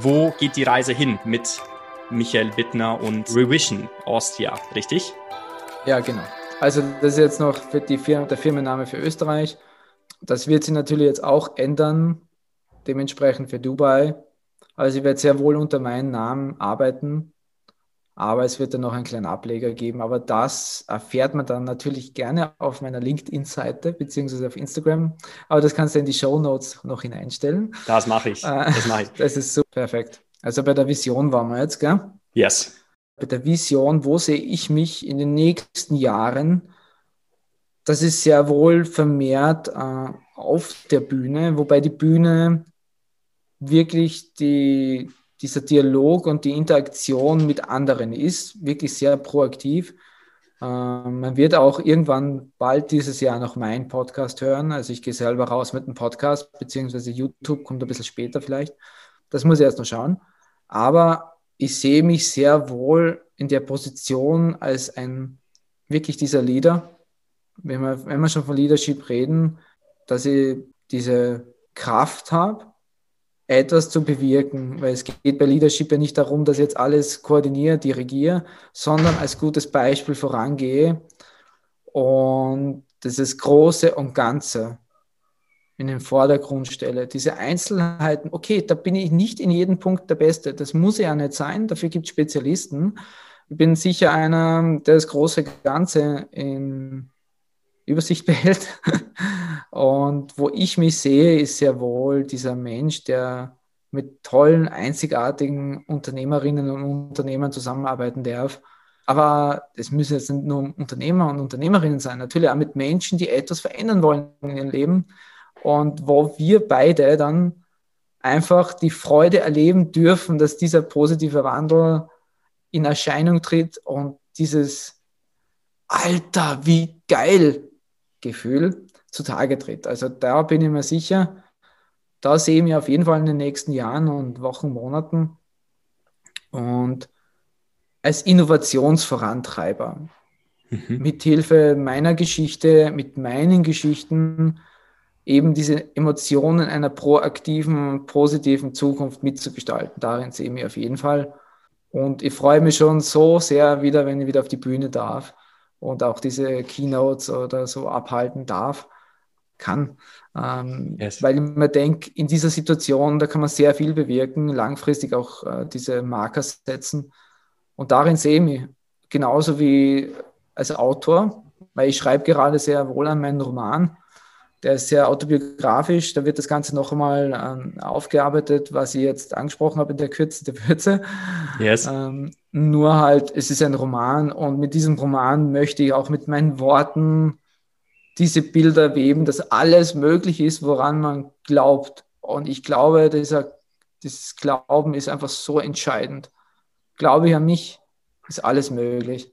wo geht die Reise hin mit Michael Bittner und Revision Austria, richtig? Ja, genau. Also das ist jetzt noch Firma, der Firmenname für Österreich. Das wird sich natürlich jetzt auch ändern, dementsprechend für Dubai. Also ich werde sehr wohl unter meinem Namen arbeiten, aber es wird dann noch einen kleinen Ableger geben. Aber das erfährt man dann natürlich gerne auf meiner LinkedIn-Seite beziehungsweise auf Instagram. Aber das kannst du in die Show Notes noch hineinstellen. Das mache ich. Äh, das mache ich. Das ist so perfekt. Also bei der Vision waren wir jetzt, gell? Yes. Bei der Vision, wo sehe ich mich in den nächsten Jahren? Das ist sehr wohl vermehrt äh, auf der Bühne, wobei die Bühne wirklich die, dieser Dialog und die Interaktion mit anderen ist, wirklich sehr proaktiv. Ähm, man wird auch irgendwann bald dieses Jahr noch meinen Podcast hören. Also ich gehe selber raus mit einem Podcast, beziehungsweise YouTube kommt ein bisschen später vielleicht. Das muss ich erst noch schauen. Aber ich sehe mich sehr wohl in der Position als ein wirklich dieser Leader. Wenn wir, wenn wir schon von Leadership reden, dass ich diese Kraft habe, etwas zu bewirken, weil es geht bei Leadership ja nicht darum, dass ich jetzt alles koordiniere, dirigiere, sondern als gutes Beispiel vorangehe und das Große und Ganze in den Vordergrund stelle. Diese Einzelheiten, okay, da bin ich nicht in jedem Punkt der Beste, das muss ja nicht sein, dafür gibt es Spezialisten. Ich bin sicher einer, der das große Ganze in Übersicht behält. Und wo ich mich sehe, ist sehr wohl dieser Mensch, der mit tollen, einzigartigen Unternehmerinnen und Unternehmern zusammenarbeiten darf. Aber es müssen jetzt nicht nur Unternehmer und Unternehmerinnen sein, natürlich auch mit Menschen, die etwas verändern wollen in ihrem Leben und wo wir beide dann einfach die Freude erleben dürfen, dass dieser positive Wandel in Erscheinung tritt und dieses Alter, wie geil Gefühl zutage tritt. Also da bin ich mir sicher, da sehe ich mich auf jeden Fall in den nächsten Jahren und Wochen, Monaten und als Innovationsvorantreiber. Mhm. Mit Hilfe meiner Geschichte, mit meinen Geschichten eben diese Emotionen einer proaktiven, positiven Zukunft mitzugestalten. Darin sehe ich mich auf jeden Fall. Und ich freue mich schon so sehr wieder, wenn ich wieder auf die Bühne darf und auch diese Keynotes oder so abhalten darf, kann. Ähm, yes. Weil ich mir denke, in dieser Situation, da kann man sehr viel bewirken, langfristig auch äh, diese Marker setzen. Und darin sehe ich mich, genauso wie als Autor, weil ich schreibe gerade sehr wohl an meinen Roman. Der ist sehr autobiografisch, da wird das Ganze noch einmal ähm, aufgearbeitet, was ich jetzt angesprochen habe in der Kürze der Würze. Yes. Ähm, nur halt, es ist ein Roman und mit diesem Roman möchte ich auch mit meinen Worten diese Bilder weben, dass alles möglich ist, woran man glaubt. Und ich glaube, dieser, dieses Glauben ist einfach so entscheidend. Glaube ich an mich, ist alles möglich.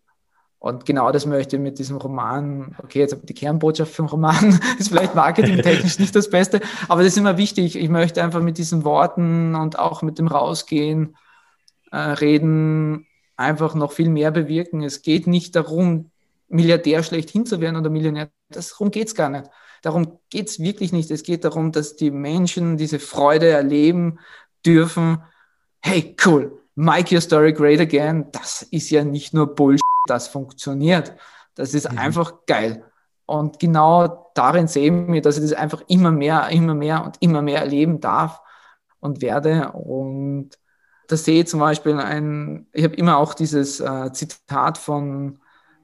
Und genau das möchte ich mit diesem Roman, okay, jetzt die Kernbotschaft vom Roman ist vielleicht marketingtechnisch nicht das Beste, aber das ist immer wichtig. Ich möchte einfach mit diesen Worten und auch mit dem Rausgehen äh, reden, einfach noch viel mehr bewirken. Es geht nicht darum, Milliardär schlechthin zu werden oder Millionär. Darum geht es gar nicht. Darum geht es wirklich nicht. Es geht darum, dass die Menschen diese Freude erleben dürfen. Hey, cool, make your story great again. Das ist ja nicht nur Bullshit, das funktioniert. Das ist mhm. einfach geil. Und genau darin sehen wir, dass ich das einfach immer mehr, immer mehr und immer mehr erleben darf und werde. Und da sehe ich zum Beispiel ein, ich habe immer auch dieses äh, Zitat von,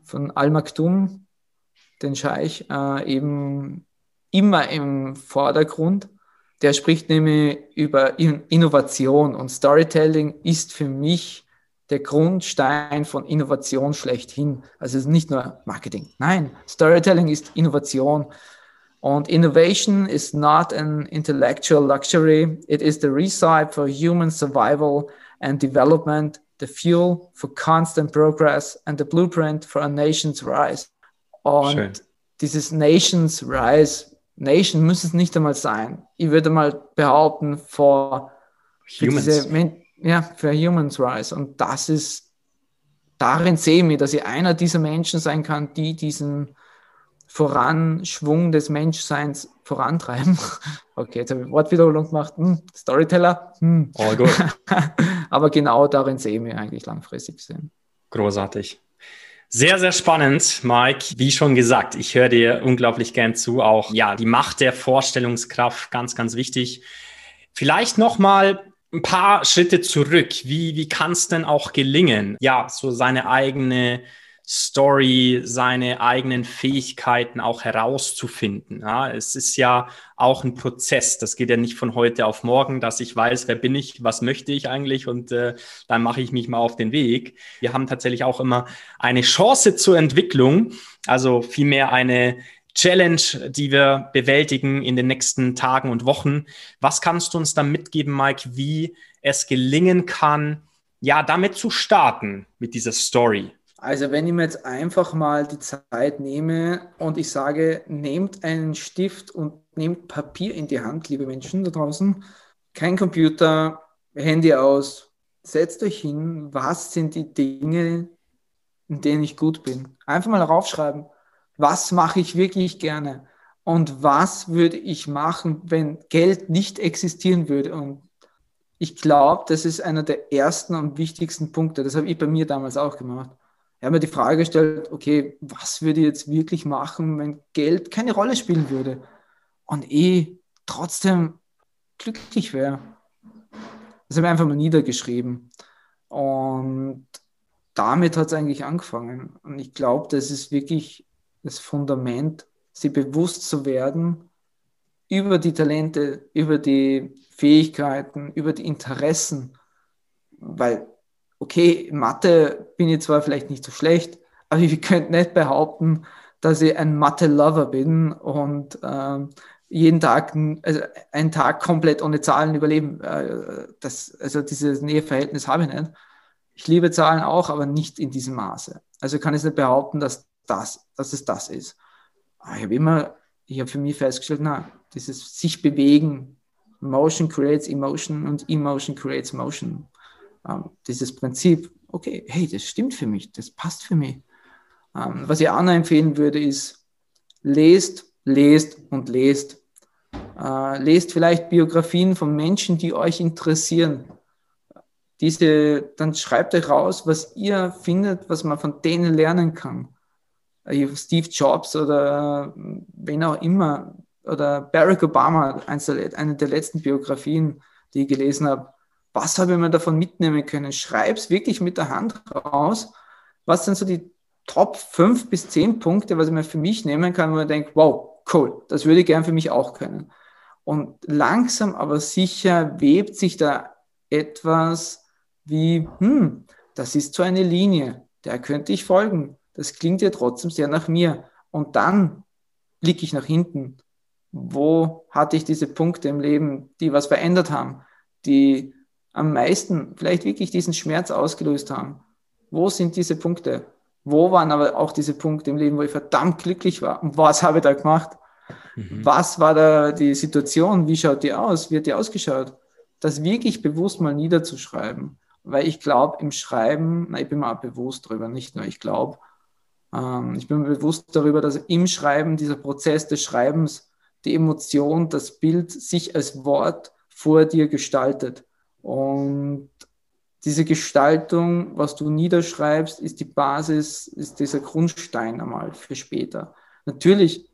von Al-Maktoum, den Scheich, äh, eben immer im Vordergrund. Der spricht nämlich über Innovation und Storytelling ist für mich der Grundstein von Innovation schlechthin. Also es ist nicht nur Marketing. Nein, Storytelling ist Innovation. Und innovation is not an intellectual luxury. It is the recipe for human survival and development, the fuel for constant progress and the blueprint for a nation's rise. Und Schön. dieses Nation's Rise, Nation muss es nicht einmal sein. Ich würde mal behaupten, for Humans. Diese, ja, für Humans Rise. Und das ist, darin sehe ich, dass ich einer dieser Menschen sein kann, die diesen Voranschwung des Menschseins vorantreiben. Okay, jetzt habe ich Wortwiederholung gemacht. Hm, Storyteller. Hm. Oh, gut. Aber genau darin sehen wir eigentlich langfristig sehen. Großartig. Sehr, sehr spannend, Mike. Wie schon gesagt, ich höre dir unglaublich gern zu. Auch ja, die Macht der Vorstellungskraft, ganz, ganz wichtig. Vielleicht noch mal ein paar Schritte zurück. Wie, wie kann es denn auch gelingen, ja, so seine eigene Story, seine eigenen Fähigkeiten auch herauszufinden. Ja, es ist ja auch ein Prozess. Das geht ja nicht von heute auf morgen, dass ich weiß, wer bin ich, was möchte ich eigentlich und äh, dann mache ich mich mal auf den Weg. Wir haben tatsächlich auch immer eine Chance zur Entwicklung, also vielmehr eine Challenge, die wir bewältigen in den nächsten Tagen und Wochen. Was kannst du uns dann mitgeben, Mike, wie es gelingen kann, ja, damit zu starten mit dieser Story? Also wenn ich mir jetzt einfach mal die Zeit nehme und ich sage, nehmt einen Stift und nehmt Papier in die Hand, liebe Menschen da draußen, kein Computer, Handy aus, setzt euch hin, was sind die Dinge, in denen ich gut bin. Einfach mal raufschreiben, was mache ich wirklich gerne und was würde ich machen, wenn Geld nicht existieren würde. Und ich glaube, das ist einer der ersten und wichtigsten Punkte. Das habe ich bei mir damals auch gemacht ich habe mir die Frage gestellt, okay, was würde ich jetzt wirklich machen, wenn Geld keine Rolle spielen würde und ich trotzdem glücklich wäre. Das habe ich einfach mal niedergeschrieben. Und damit hat es eigentlich angefangen. Und ich glaube, das ist wirklich das Fundament, sie bewusst zu werden über die Talente, über die Fähigkeiten, über die Interessen. Weil okay, Mathe bin ich zwar vielleicht nicht so schlecht, aber ich könnte nicht behaupten, dass ich ein Mathe-Lover bin und ähm, jeden Tag, also einen Tag komplett ohne Zahlen überleben. Äh, das, also dieses Näheverhältnis habe ich nicht. Ich liebe Zahlen auch, aber nicht in diesem Maße. Also kann ich nicht behaupten, dass, das, dass es das ist. Aber ich habe immer, ich habe für mich festgestellt, na, dieses sich bewegen, Motion creates Emotion und Emotion creates Motion ähm, dieses Prinzip, okay, hey, das stimmt für mich, das passt für mich. Ähm, was ich Anna empfehlen würde, ist, lest, lest und lest. Äh, lest vielleicht Biografien von Menschen, die euch interessieren. Diese, dann schreibt euch raus, was ihr findet, was man von denen lernen kann. Äh, Steve Jobs oder äh, wen auch immer, oder Barack Obama, eine der letzten Biografien, die ich gelesen habe was habe ich mir davon mitnehmen können? Schreib es wirklich mit der Hand raus. Was sind so die Top 5 bis 10 Punkte, was ich mir für mich nehmen kann, wo ich denke, wow, cool, das würde ich gern für mich auch können. Und langsam aber sicher webt sich da etwas wie, hm, das ist so eine Linie, der könnte ich folgen. Das klingt ja trotzdem sehr nach mir. Und dann blicke ich nach hinten. Wo hatte ich diese Punkte im Leben, die was verändert haben, die am meisten vielleicht wirklich diesen Schmerz ausgelöst haben. Wo sind diese Punkte? Wo waren aber auch diese Punkte im Leben, wo ich verdammt glücklich war? Und was habe ich da gemacht? Mhm. Was war da die Situation? Wie schaut die aus? Wie hat die ausgeschaut? Das wirklich bewusst mal niederzuschreiben. Weil ich glaube, im Schreiben, na, ich bin mir auch bewusst darüber, nicht nur ich glaube, ähm, ich bin mir bewusst darüber, dass im Schreiben, dieser Prozess des Schreibens, die Emotion, das Bild sich als Wort vor dir gestaltet. Und diese Gestaltung, was du niederschreibst, ist die Basis, ist dieser Grundstein einmal für später. Natürlich,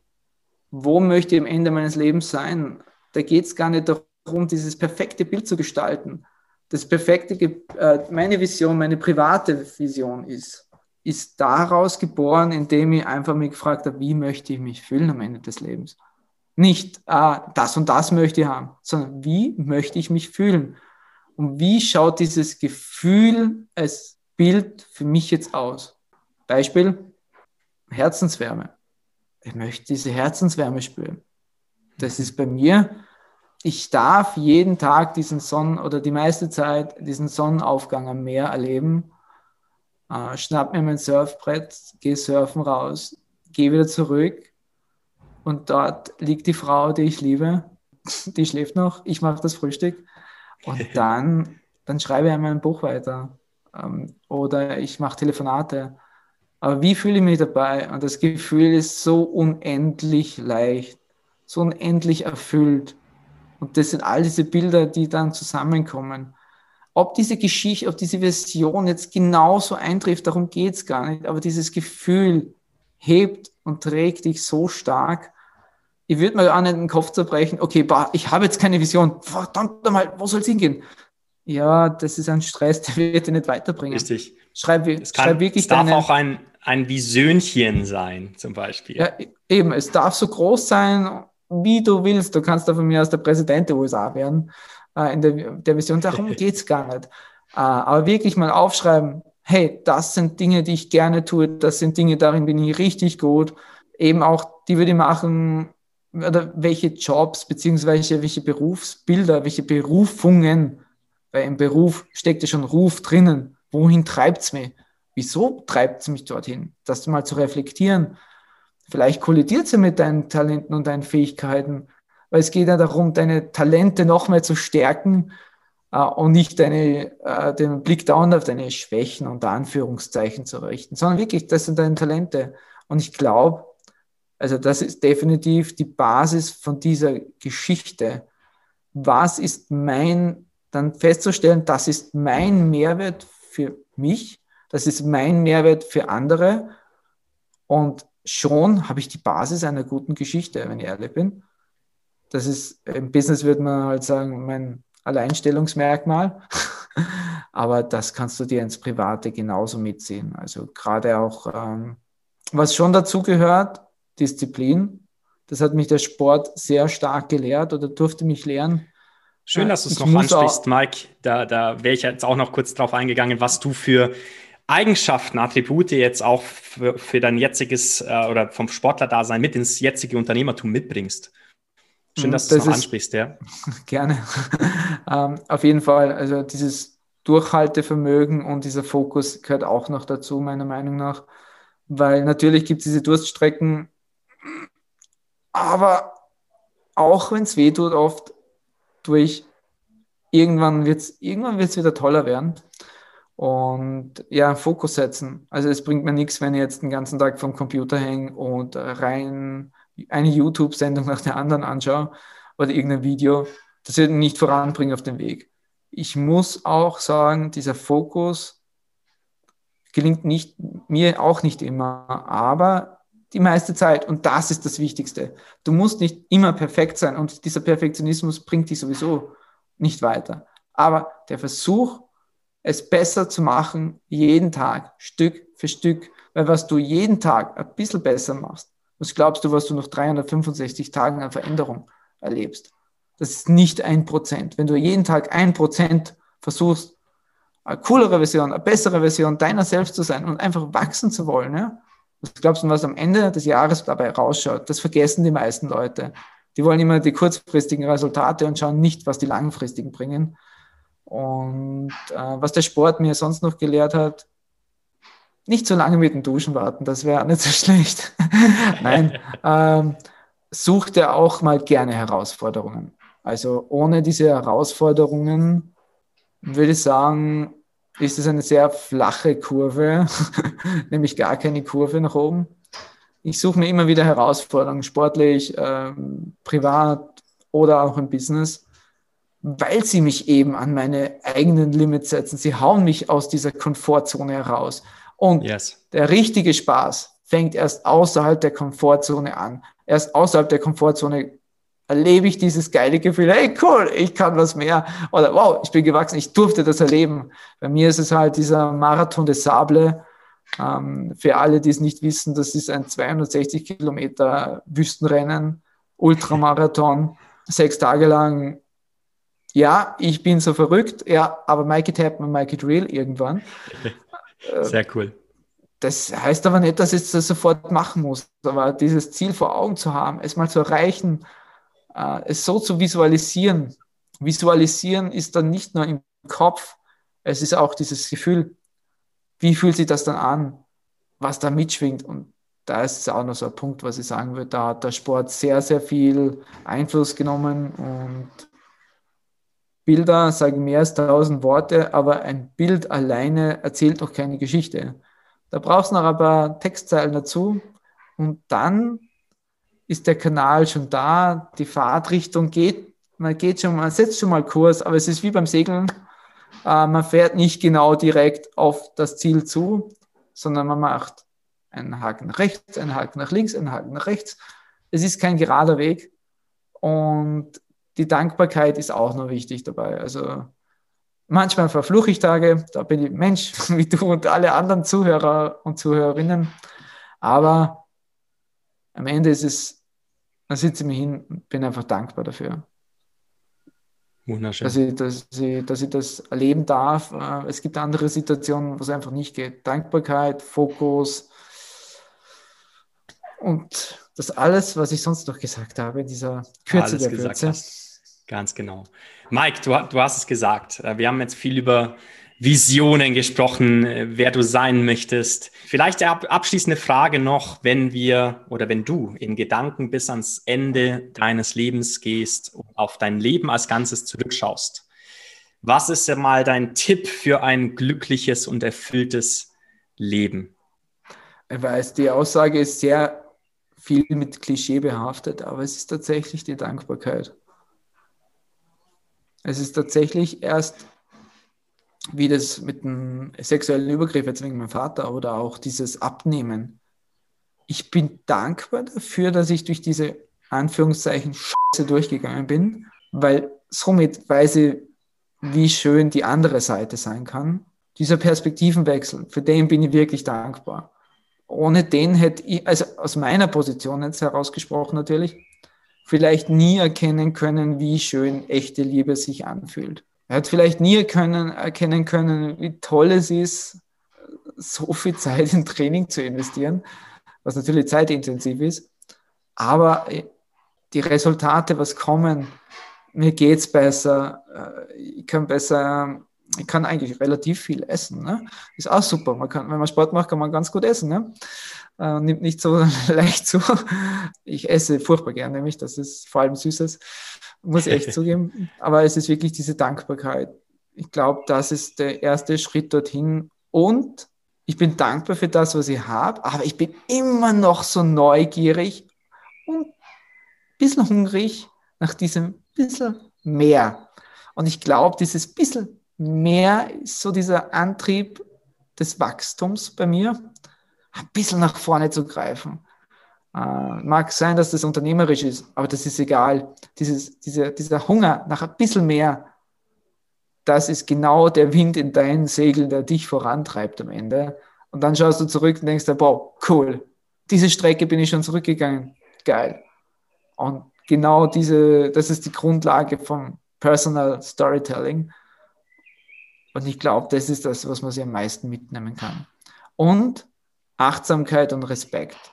wo möchte ich am Ende meines Lebens sein? Da geht es gar nicht darum, dieses perfekte Bild zu gestalten. Das perfekte, äh, meine Vision, meine private Vision ist, ist daraus geboren, indem ich einfach mich gefragt habe, wie möchte ich mich fühlen am Ende des Lebens? Nicht, ah, das und das möchte ich haben, sondern wie möchte ich mich fühlen? Und wie schaut dieses Gefühl als Bild für mich jetzt aus? Beispiel Herzenswärme. Ich möchte diese Herzenswärme spüren. Das ist bei mir. Ich darf jeden Tag diesen Sonnen oder die meiste Zeit diesen Sonnenaufgang am Meer erleben. Äh, schnapp mir mein Surfbrett, gehe surfen raus, gehe wieder zurück und dort liegt die Frau, die ich liebe. Die schläft noch. Ich mache das Frühstück und dann, dann schreibe ich einmal ein Buch weiter. Ähm, oder ich mache Telefonate. Aber wie fühle ich mich dabei? Und das Gefühl ist so unendlich leicht, so unendlich erfüllt. Und das sind all diese Bilder, die dann zusammenkommen. Ob diese Geschichte, ob diese Version jetzt genauso eintrifft, darum geht es gar nicht. Aber dieses Gefühl hebt und trägt dich so stark. Ich würde mir auch nicht den Kopf zerbrechen, okay, bah, ich habe jetzt keine Vision. Verdammt nochmal, wo soll es hingehen? Ja, das ist ein Stress, der wird dich nicht weiterbringen. Richtig. Schreib, es kann, schreib wirklich es darf deine, auch ein, ein Visönchen sein, zum Beispiel. Ja, eben, es darf so groß sein, wie du willst. Du kannst da von mir aus der Präsident der USA werden äh, in der, der Vision. Darum geht es gar nicht. Äh, aber wirklich mal aufschreiben, hey, das sind Dinge, die ich gerne tue, das sind Dinge, darin bin ich richtig gut. Eben auch, die würde ich machen, oder welche Jobs, beziehungsweise welche Berufsbilder, welche Berufungen, weil im Beruf steckt ja schon Ruf drinnen. Wohin treibt es mich? Wieso treibt es mich dorthin? Das mal zu reflektieren. Vielleicht kollidiert es ja mit deinen Talenten und deinen Fähigkeiten, weil es geht ja darum, deine Talente noch mehr zu stärken äh, und nicht deine, äh, den Blick dauernd auf deine Schwächen unter Anführungszeichen zu richten, sondern wirklich, das sind deine Talente. Und ich glaube, also das ist definitiv die Basis von dieser Geschichte. Was ist mein, dann festzustellen, das ist mein Mehrwert für mich, das ist mein Mehrwert für andere und schon habe ich die Basis einer guten Geschichte, wenn ich ehrlich bin. Das ist im Business würde man halt sagen, mein Alleinstellungsmerkmal. Aber das kannst du dir ins Private genauso mitziehen. Also gerade auch, ähm, was schon dazu gehört, Disziplin. Das hat mich der Sport sehr stark gelehrt oder durfte mich lehren. Schön, dass du es noch ansprichst, Mike. Da, da wäre ich jetzt auch noch kurz drauf eingegangen, was du für Eigenschaften, Attribute jetzt auch für, für dein jetziges äh, oder vom Sportler-Dasein mit ins jetzige Unternehmertum mitbringst. Schön, dass du es noch ansprichst, ja. Gerne. ähm, auf jeden Fall, also dieses Durchhaltevermögen und dieser Fokus gehört auch noch dazu, meiner Meinung nach. Weil natürlich gibt es diese Durststrecken, aber auch wenn es weh tut, oft durch, irgendwann wird es irgendwann wird's wieder toller werden. Und ja, Fokus setzen. Also es bringt mir nichts, wenn ich jetzt den ganzen Tag vom Computer hänge und rein eine YouTube-Sendung nach der anderen anschaue oder irgendein Video. Das wird mich nicht voranbringen auf dem Weg. Ich muss auch sagen, dieser Fokus gelingt nicht, mir auch nicht immer, aber die meiste Zeit. Und das ist das Wichtigste. Du musst nicht immer perfekt sein und dieser Perfektionismus bringt dich sowieso nicht weiter. Aber der Versuch, es besser zu machen, jeden Tag, Stück für Stück, weil was du jeden Tag ein bisschen besser machst, was glaubst du, was du nach 365 Tagen an Veränderung erlebst? Das ist nicht ein Prozent. Wenn du jeden Tag ein Prozent versuchst, eine coolere Version, eine bessere Version deiner selbst zu sein und einfach wachsen zu wollen, ja? Was glaubst du, was am Ende des Jahres dabei rausschaut? Das vergessen die meisten Leute. Die wollen immer die kurzfristigen Resultate und schauen nicht, was die langfristigen bringen. Und äh, was der Sport mir sonst noch gelehrt hat, nicht so lange mit dem Duschen warten, das wäre nicht so schlecht. Nein, ähm, such dir auch mal gerne Herausforderungen. Also ohne diese Herausforderungen würde ich sagen, ist es eine sehr flache Kurve, nämlich gar keine Kurve nach oben. Ich suche mir immer wieder Herausforderungen, sportlich, ähm, privat oder auch im Business, weil sie mich eben an meine eigenen Limits setzen. Sie hauen mich aus dieser Komfortzone heraus. Und yes. der richtige Spaß fängt erst außerhalb der Komfortzone an. Erst außerhalb der Komfortzone erlebe ich dieses geile Gefühl, hey cool, ich kann was mehr oder wow, ich bin gewachsen, ich durfte das erleben. Bei mir ist es halt dieser Marathon des Sable. Ähm, für alle, die es nicht wissen, das ist ein 260 Kilometer Wüstenrennen, Ultramarathon, sechs Tage lang. Ja, ich bin so verrückt, ja, aber Mikey Tap und Mikey Drill irgendwann. Sehr cool. Das heißt aber nicht, dass ich das sofort machen muss, aber dieses Ziel vor Augen zu haben, es mal zu erreichen, äh, es so zu visualisieren. Visualisieren ist dann nicht nur im Kopf, es ist auch dieses Gefühl, wie fühlt sich das dann an, was da mitschwingt. Und da ist es auch noch so ein Punkt, was ich sagen würde, da hat der Sport sehr, sehr viel Einfluss genommen und Bilder sagen mehr als tausend Worte, aber ein Bild alleine erzählt noch keine Geschichte. Da brauchst du noch ein paar Textzeilen dazu und dann ist der Kanal schon da, die Fahrtrichtung geht, man geht schon, man setzt schon mal Kurs, aber es ist wie beim Segeln, äh, man fährt nicht genau direkt auf das Ziel zu, sondern man macht einen Haken nach rechts, einen Haken nach links, einen Haken nach rechts. Es ist kein gerader Weg und die Dankbarkeit ist auch noch wichtig dabei. Also manchmal verfluche ich Tage, da bin ich Mensch wie du und alle anderen Zuhörer und Zuhörerinnen. Aber am Ende ist es, dann sitze ich mir hin und bin einfach dankbar dafür. Wunderschön. Dass ich, dass, ich, dass ich das erleben darf. Äh, es gibt andere Situationen, wo es einfach nicht geht. Dankbarkeit, Fokus und das alles, was ich sonst noch gesagt habe, in dieser Kürze alles der Kürze. Ganz genau. Mike, du, du hast es gesagt. Äh, wir haben jetzt viel über Visionen gesprochen, äh, wer du sein möchtest. Vielleicht ab, abschließende Frage noch, wenn wir oder wenn du in Gedanken bis ans Ende deines Lebens gehst und auf dein Leben als Ganzes zurückschaust. Was ist ja mal dein Tipp für ein glückliches und erfülltes Leben? Ich weiß, die Aussage ist sehr viel mit Klischee behaftet, aber es ist tatsächlich die Dankbarkeit. Es ist tatsächlich erst wie das mit dem sexuellen Übergriff jetzt wegen meinem Vater oder auch dieses Abnehmen. Ich bin dankbar dafür, dass ich durch diese Anführungszeichen Scheiße durchgegangen bin, weil somit weiß ich, wie schön die andere Seite sein kann. Dieser Perspektivenwechsel, für den bin ich wirklich dankbar. Ohne den hätte ich, also aus meiner Position jetzt herausgesprochen natürlich, vielleicht nie erkennen können, wie schön echte Liebe sich anfühlt. Er hat vielleicht nie können, erkennen können, wie toll es ist, so viel Zeit in Training zu investieren, was natürlich zeitintensiv ist. Aber die Resultate, was kommen, mir geht es besser, äh, ich kann besser, ich kann eigentlich relativ viel essen. Ne? Ist auch super. Man kann, wenn man Sport macht, kann man ganz gut essen. Ne? Äh, nimmt nicht so leicht zu. Ich esse furchtbar gern, nämlich das ist vor allem Süßes muss ich echt zugeben. Aber es ist wirklich diese Dankbarkeit. Ich glaube, das ist der erste Schritt dorthin. Und ich bin dankbar für das, was ich habe, aber ich bin immer noch so neugierig und ein bisschen hungrig nach diesem bisschen mehr. Und ich glaube, dieses bisschen mehr ist so dieser Antrieb des Wachstums bei mir, ein bisschen nach vorne zu greifen. Äh, mag sein, dass das unternehmerisch ist, aber das ist egal. Dieses, dieser, dieser Hunger nach ein bisschen mehr, das ist genau der Wind in deinen Segeln, der dich vorantreibt am Ende. Und dann schaust du zurück und denkst dir, wow, cool, diese Strecke bin ich schon zurückgegangen. Geil. Und genau diese, das ist die Grundlage vom Personal Storytelling. Und ich glaube, das ist das, was man sich am meisten mitnehmen kann. Und Achtsamkeit und Respekt.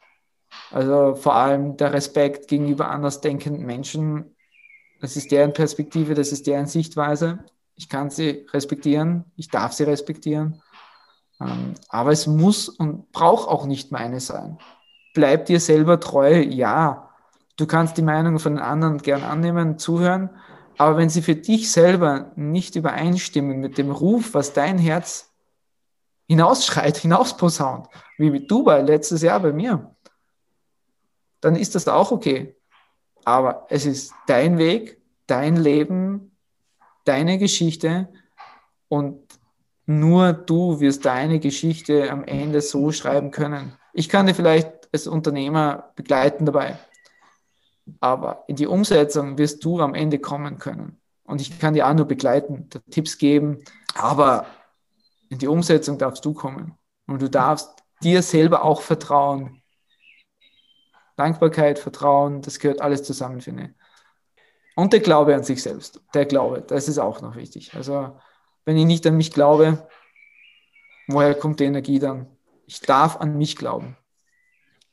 Also vor allem der Respekt gegenüber andersdenkenden Menschen. Das ist deren Perspektive, das ist deren Sichtweise. Ich kann sie respektieren, ich darf sie respektieren. Ähm, aber es muss und braucht auch nicht meine sein. Bleib dir selber treu, ja. Du kannst die Meinung von den anderen gern annehmen, zuhören, aber wenn sie für dich selber nicht übereinstimmen mit dem Ruf, was dein Herz hinausschreit, hinausposaunt, wie mit Dubai letztes Jahr bei mir, dann ist das auch okay. Aber es ist dein Weg, dein Leben, deine Geschichte und nur du wirst deine Geschichte am Ende so schreiben können. Ich kann dir vielleicht als Unternehmer begleiten dabei, aber in die Umsetzung wirst du am Ende kommen können. Und ich kann dir auch nur begleiten, Tipps geben, aber in die Umsetzung darfst du kommen. Und du darfst dir selber auch vertrauen, Dankbarkeit, Vertrauen, das gehört alles zusammen, finde ich. Und der Glaube an sich selbst. Der Glaube, das ist auch noch wichtig. Also, wenn ich nicht an mich glaube, woher kommt die Energie dann? Ich darf an mich glauben.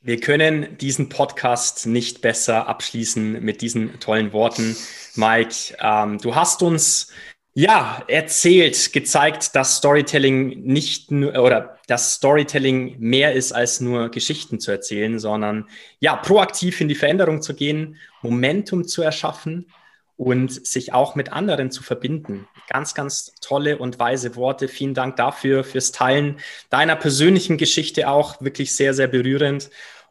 Wir können diesen Podcast nicht besser abschließen mit diesen tollen Worten. Mike, ähm, du hast uns ja, erzählt, gezeigt, dass Storytelling nicht nur oder dass Storytelling mehr ist als nur Geschichten zu erzählen, sondern ja, proaktiv in die Veränderung zu gehen, Momentum zu erschaffen und sich auch mit anderen zu verbinden. Ganz, ganz tolle und weise Worte. Vielen Dank dafür, fürs Teilen deiner persönlichen Geschichte auch. Wirklich sehr, sehr berührend.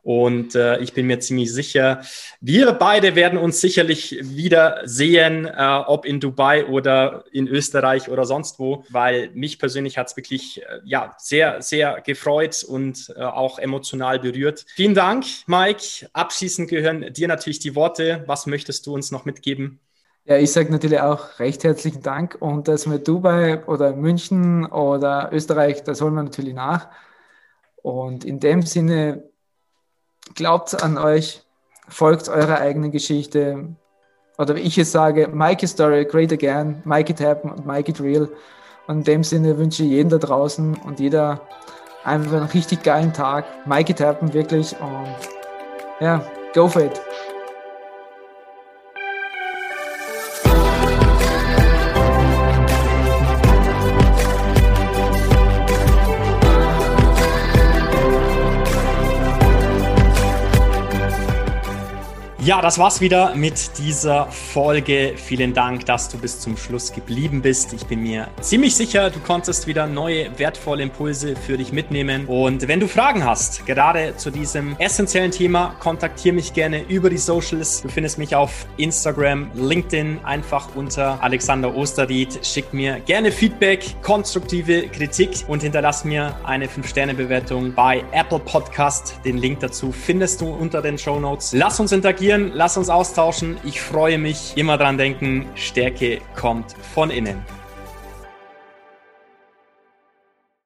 Und äh, ich bin mir ziemlich sicher, wir beide werden uns sicherlich wieder sehen, äh, ob in Dubai oder in Österreich oder sonst wo, weil mich persönlich hat es wirklich äh, ja, sehr, sehr gefreut und äh, auch emotional berührt. Vielen Dank, Mike. Abschließend gehören dir natürlich die Worte. Was möchtest du uns noch mitgeben? Ja, ich sage natürlich auch recht herzlichen Dank und das mit Dubai oder München oder Österreich, das holen wir natürlich nach. Und in dem Sinne glaubt an euch, folgt eurer eigenen Geschichte. Oder wie ich es sage, make story great again, make it happen und make real. Und in dem Sinne wünsche ich jedem da draußen und jeder einfach einen richtig geilen Tag. Make it happen, wirklich. Und ja, go for it. Ja, das war's wieder mit dieser Folge. Vielen Dank, dass du bis zum Schluss geblieben bist. Ich bin mir ziemlich sicher, du konntest wieder neue wertvolle Impulse für dich mitnehmen. Und wenn du Fragen hast, gerade zu diesem essentiellen Thema, kontaktiere mich gerne über die Socials. Du findest mich auf Instagram, LinkedIn, einfach unter Alexander Osterried. Schick mir gerne Feedback, konstruktive Kritik und hinterlass mir eine 5-Sterne-Bewertung bei Apple Podcast. Den Link dazu findest du unter den Show Notes. Lass uns interagieren kommentieren, lass uns austauschen. Ich freue mich. Immer dran denken, Stärke kommt von innen.